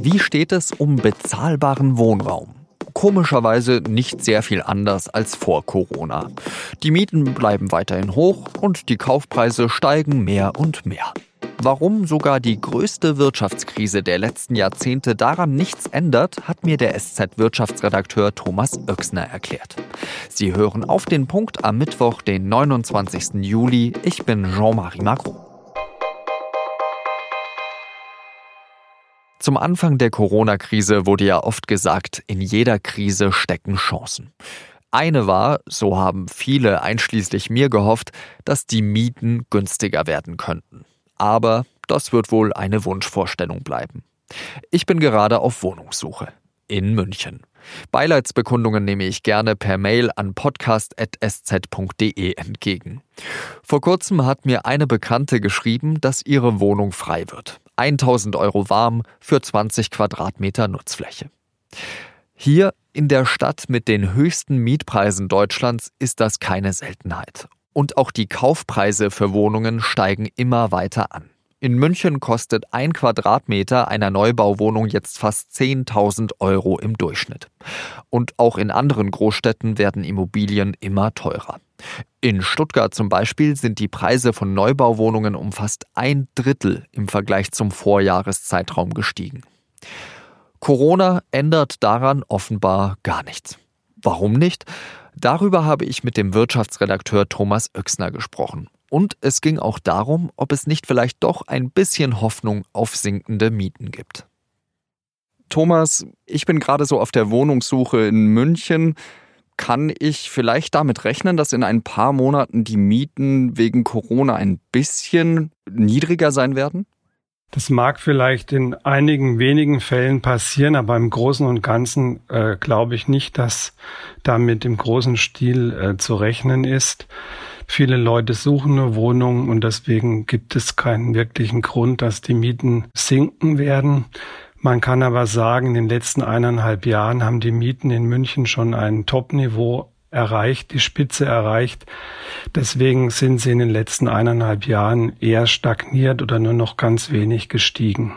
Wie steht es um bezahlbaren Wohnraum? Komischerweise nicht sehr viel anders als vor Corona. Die Mieten bleiben weiterhin hoch und die Kaufpreise steigen mehr und mehr. Warum sogar die größte Wirtschaftskrise der letzten Jahrzehnte daran nichts ändert, hat mir der SZ-Wirtschaftsredakteur Thomas Oechsner erklärt. Sie hören auf den Punkt am Mittwoch, den 29. Juli. Ich bin Jean-Marie Macron. Zum Anfang der Corona-Krise wurde ja oft gesagt, in jeder Krise stecken Chancen. Eine war, so haben viele einschließlich mir gehofft, dass die Mieten günstiger werden könnten aber das wird wohl eine Wunschvorstellung bleiben. Ich bin gerade auf Wohnungssuche in München. Beileidsbekundungen nehme ich gerne per Mail an podcast.sz.de entgegen. Vor kurzem hat mir eine Bekannte geschrieben, dass ihre Wohnung frei wird. 1000 Euro warm für 20 Quadratmeter Nutzfläche. Hier in der Stadt mit den höchsten Mietpreisen Deutschlands ist das keine Seltenheit. Und auch die Kaufpreise für Wohnungen steigen immer weiter an. In München kostet ein Quadratmeter einer Neubauwohnung jetzt fast 10.000 Euro im Durchschnitt. Und auch in anderen Großstädten werden Immobilien immer teurer. In Stuttgart zum Beispiel sind die Preise von Neubauwohnungen um fast ein Drittel im Vergleich zum Vorjahreszeitraum gestiegen. Corona ändert daran offenbar gar nichts. Warum nicht? Darüber habe ich mit dem Wirtschaftsredakteur Thomas Oechsner gesprochen. Und es ging auch darum, ob es nicht vielleicht doch ein bisschen Hoffnung auf sinkende Mieten gibt. Thomas, ich bin gerade so auf der Wohnungssuche in München. Kann ich vielleicht damit rechnen, dass in ein paar Monaten die Mieten wegen Corona ein bisschen niedriger sein werden? Das mag vielleicht in einigen wenigen Fällen passieren, aber im Großen und Ganzen äh, glaube ich nicht, dass damit im großen Stil äh, zu rechnen ist. Viele Leute suchen eine Wohnung und deswegen gibt es keinen wirklichen Grund, dass die Mieten sinken werden. Man kann aber sagen, in den letzten eineinhalb Jahren haben die Mieten in München schon ein Top-Niveau erreicht, die Spitze erreicht. Deswegen sind sie in den letzten eineinhalb Jahren eher stagniert oder nur noch ganz wenig gestiegen.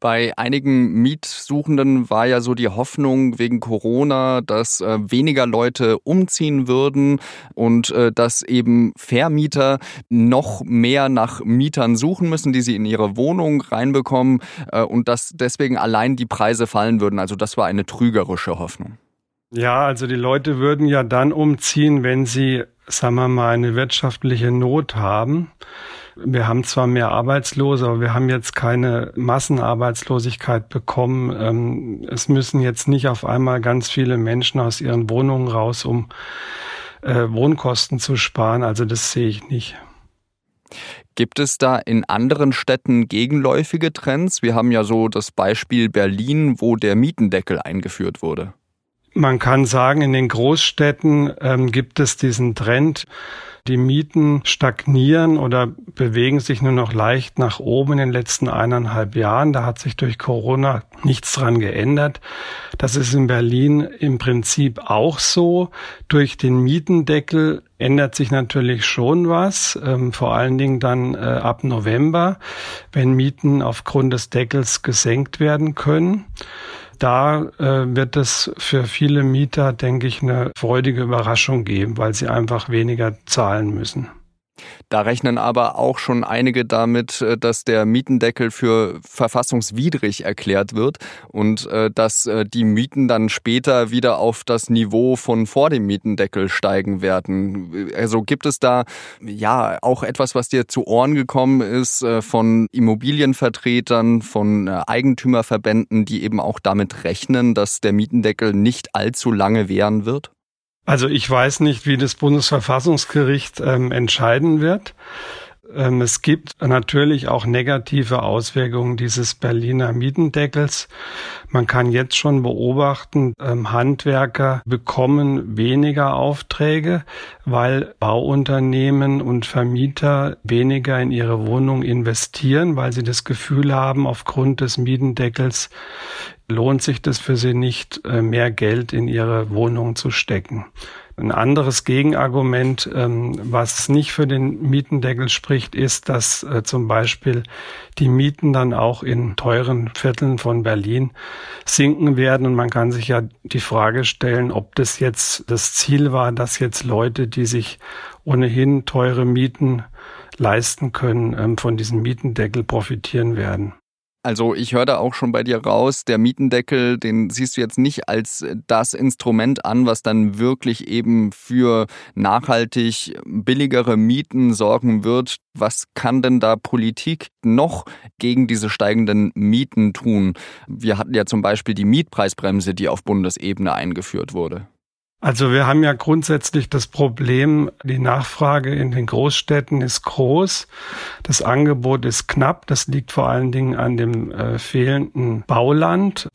Bei einigen Mietsuchenden war ja so die Hoffnung wegen Corona, dass äh, weniger Leute umziehen würden und äh, dass eben Vermieter noch mehr nach Mietern suchen müssen, die sie in ihre Wohnung reinbekommen äh, und dass deswegen allein die Preise fallen würden. Also das war eine trügerische Hoffnung. Ja, also die Leute würden ja dann umziehen, wenn sie, sagen wir mal, eine wirtschaftliche Not haben. Wir haben zwar mehr Arbeitslose, aber wir haben jetzt keine Massenarbeitslosigkeit bekommen. Ähm, es müssen jetzt nicht auf einmal ganz viele Menschen aus ihren Wohnungen raus, um äh, Wohnkosten zu sparen. Also das sehe ich nicht. Gibt es da in anderen Städten gegenläufige Trends? Wir haben ja so das Beispiel Berlin, wo der Mietendeckel eingeführt wurde. Man kann sagen, in den Großstädten ähm, gibt es diesen Trend, die Mieten stagnieren oder bewegen sich nur noch leicht nach oben in den letzten eineinhalb Jahren. Da hat sich durch Corona nichts dran geändert. Das ist in Berlin im Prinzip auch so. Durch den Mietendeckel ändert sich natürlich schon was, ähm, vor allen Dingen dann äh, ab November, wenn Mieten aufgrund des Deckels gesenkt werden können da äh, wird es für viele Mieter, denke ich, eine freudige Überraschung geben, weil sie einfach weniger zahlen müssen. Da rechnen aber auch schon einige damit, äh, dass der Mietendeckel für verfassungswidrig erklärt wird und äh, dass äh, die Mieten dann später wieder auf das Niveau von vor dem Mietendeckel steigen werden. Also gibt es da ja auch etwas, was dir zu Ohren gekommen ist von Immobilienvertretern, von Eigentümerverbänden, die eben auch damit rechnen, dass der Mietendeckel nicht allzu lange währen wird? Also ich weiß nicht, wie das Bundesverfassungsgericht ähm, entscheiden wird. Ähm, es gibt natürlich auch negative Auswirkungen dieses Berliner Mietendeckels. Man kann jetzt schon beobachten, ähm, Handwerker bekommen weniger Aufträge, weil Bauunternehmen und Vermieter weniger in ihre Wohnung investieren, weil sie das Gefühl haben, aufgrund des Mietendeckels lohnt sich das für sie nicht, äh, mehr Geld in ihre Wohnung zu stecken. Ein anderes Gegenargument, ähm, was nicht für den Mietendeckel spricht, ist, dass äh, zum Beispiel die Mieten dann auch in teuren Vierteln von Berlin sinken werden. Und man kann sich ja die Frage stellen, ob das jetzt das Ziel war, dass jetzt Leute, die sich ohnehin teure Mieten leisten können, ähm, von diesem Mietendeckel profitieren werden. Also ich höre da auch schon bei dir raus, der Mietendeckel, den siehst du jetzt nicht als das Instrument an, was dann wirklich eben für nachhaltig billigere Mieten sorgen wird. Was kann denn da Politik noch gegen diese steigenden Mieten tun? Wir hatten ja zum Beispiel die Mietpreisbremse, die auf Bundesebene eingeführt wurde. Also wir haben ja grundsätzlich das Problem, die Nachfrage in den Großstädten ist groß, das Angebot ist knapp, das liegt vor allen Dingen an dem äh, fehlenden Bauland.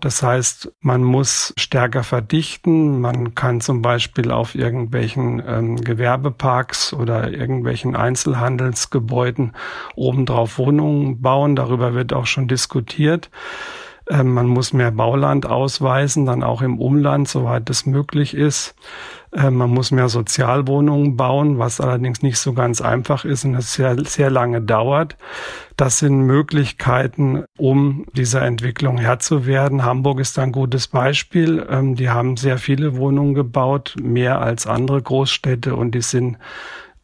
Das heißt, man muss stärker verdichten. Man kann zum Beispiel auf irgendwelchen ähm, Gewerbeparks oder irgendwelchen Einzelhandelsgebäuden obendrauf Wohnungen bauen. Darüber wird auch schon diskutiert. Ähm, man muss mehr Bauland ausweisen, dann auch im Umland, soweit es möglich ist. Ähm, man muss mehr Sozialwohnungen bauen, was allerdings nicht so ganz einfach ist und es sehr, sehr lange dauert. Das sind Möglichkeiten, um dieser Entwicklung Herr zu werden. Hamburg ist ein gutes Beispiel. Ähm, die haben sehr viele Wohnungen gebaut, mehr als andere Großstädte und die sind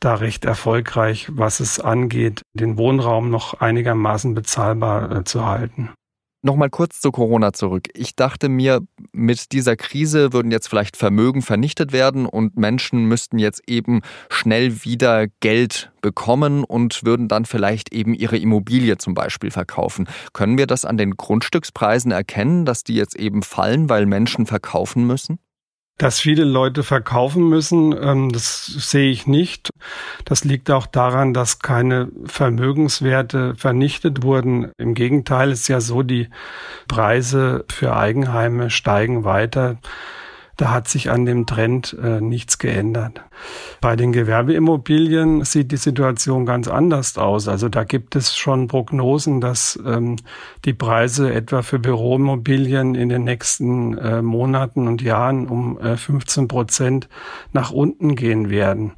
da recht erfolgreich, was es angeht, den Wohnraum noch einigermaßen bezahlbar äh, zu halten. Nochmal kurz zu Corona zurück. Ich dachte mir, mit dieser Krise würden jetzt vielleicht Vermögen vernichtet werden und Menschen müssten jetzt eben schnell wieder Geld bekommen und würden dann vielleicht eben ihre Immobilie zum Beispiel verkaufen. Können wir das an den Grundstückspreisen erkennen, dass die jetzt eben fallen, weil Menschen verkaufen müssen? Dass viele Leute verkaufen müssen, ähm, das sehe ich nicht. Das liegt auch daran, dass keine Vermögenswerte vernichtet wurden. Im Gegenteil ist ja so, die Preise für Eigenheime steigen weiter. Da hat sich an dem Trend äh, nichts geändert. Bei den Gewerbeimmobilien sieht die Situation ganz anders aus. Also da gibt es schon Prognosen, dass ähm, die Preise etwa für Büroimmobilien in den nächsten äh, Monaten und Jahren um äh, 15 Prozent nach unten gehen werden.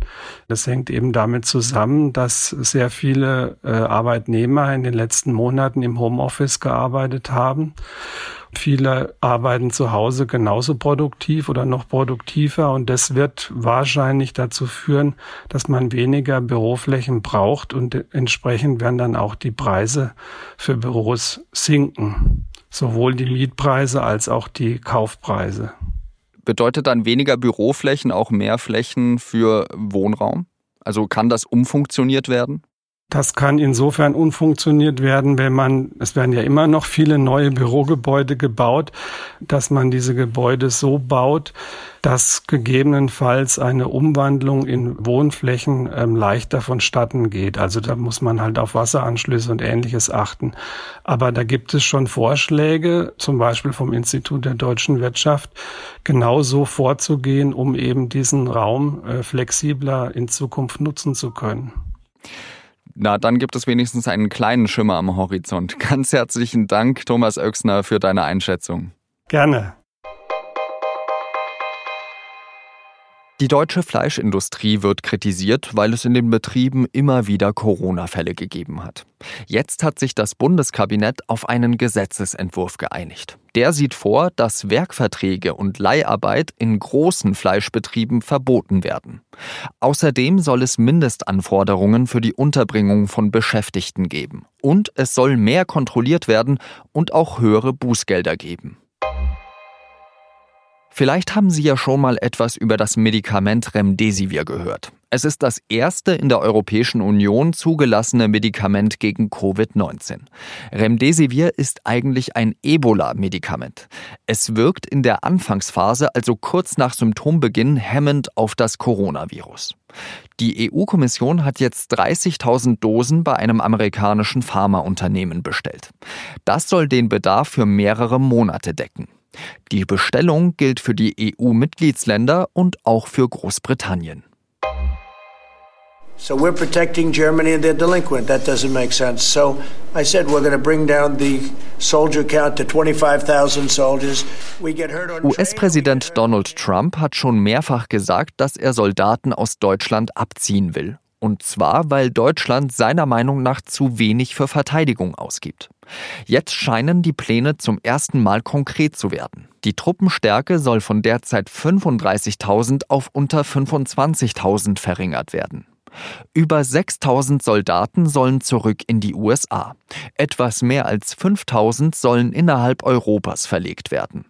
Das hängt eben damit zusammen, dass sehr viele äh, Arbeitnehmer in den letzten Monaten im Homeoffice gearbeitet haben Viele arbeiten zu Hause genauso produktiv oder noch produktiver und das wird wahrscheinlich dazu führen, dass man weniger Büroflächen braucht und entsprechend werden dann auch die Preise für Büros sinken. Sowohl die Mietpreise als auch die Kaufpreise. Bedeutet dann weniger Büroflächen auch mehr Flächen für Wohnraum? Also kann das umfunktioniert werden? Das kann insofern unfunktioniert werden, wenn man, es werden ja immer noch viele neue Bürogebäude gebaut, dass man diese Gebäude so baut, dass gegebenenfalls eine Umwandlung in Wohnflächen ähm, leichter vonstatten geht. Also da muss man halt auf Wasseranschlüsse und ähnliches achten. Aber da gibt es schon Vorschläge, zum Beispiel vom Institut der deutschen Wirtschaft, genauso vorzugehen, um eben diesen Raum äh, flexibler in Zukunft nutzen zu können. Na, dann gibt es wenigstens einen kleinen Schimmer am Horizont. Ganz herzlichen Dank, Thomas Oechsner, für deine Einschätzung. Gerne. Die deutsche Fleischindustrie wird kritisiert, weil es in den Betrieben immer wieder Corona-Fälle gegeben hat. Jetzt hat sich das Bundeskabinett auf einen Gesetzesentwurf geeinigt. Der sieht vor, dass Werkverträge und Leiharbeit in großen Fleischbetrieben verboten werden. Außerdem soll es Mindestanforderungen für die Unterbringung von Beschäftigten geben. Und es soll mehr kontrolliert werden und auch höhere Bußgelder geben. Vielleicht haben Sie ja schon mal etwas über das Medikament Remdesivir gehört. Es ist das erste in der Europäischen Union zugelassene Medikament gegen Covid-19. Remdesivir ist eigentlich ein Ebola-Medikament. Es wirkt in der Anfangsphase, also kurz nach Symptombeginn, hemmend auf das Coronavirus. Die EU-Kommission hat jetzt 30.000 Dosen bei einem amerikanischen Pharmaunternehmen bestellt. Das soll den Bedarf für mehrere Monate decken. Die Bestellung gilt für die EU-Mitgliedsländer und auch für Großbritannien. So we're protecting Germany and they're delinquent. That doesn't make sense. So I said we're going to bring down the soldier count to 25,000 soldiers. We get hurt on US-Präsident Donald Trump hat schon mehrfach gesagt, dass er Soldaten aus Deutschland abziehen will. Und zwar, weil Deutschland seiner Meinung nach zu wenig für Verteidigung ausgibt. Jetzt scheinen die Pläne zum ersten Mal konkret zu werden. Die Truppenstärke soll von derzeit 35.000 auf unter 25.000 verringert werden. Über 6000 Soldaten sollen zurück in die USA. Etwas mehr als 5000 sollen innerhalb Europas verlegt werden.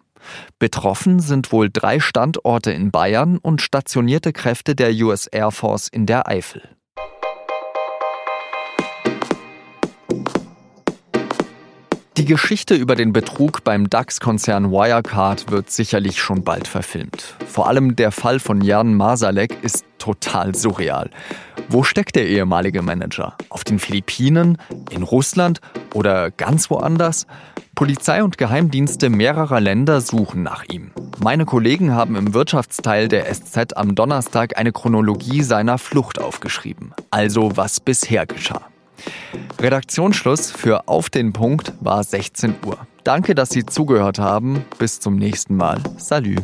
Betroffen sind wohl drei Standorte in Bayern und stationierte Kräfte der US Air Force in der Eifel. Die Geschichte über den Betrug beim DAX-Konzern Wirecard wird sicherlich schon bald verfilmt. Vor allem der Fall von Jan Masalek ist total surreal. Wo steckt der ehemalige Manager? Auf den Philippinen? In Russland? Oder ganz woanders? Polizei und Geheimdienste mehrerer Länder suchen nach ihm. Meine Kollegen haben im Wirtschaftsteil der SZ am Donnerstag eine Chronologie seiner Flucht aufgeschrieben. Also was bisher geschah. Redaktionsschluss für Auf den Punkt war 16 Uhr. Danke, dass Sie zugehört haben. Bis zum nächsten Mal. Salü.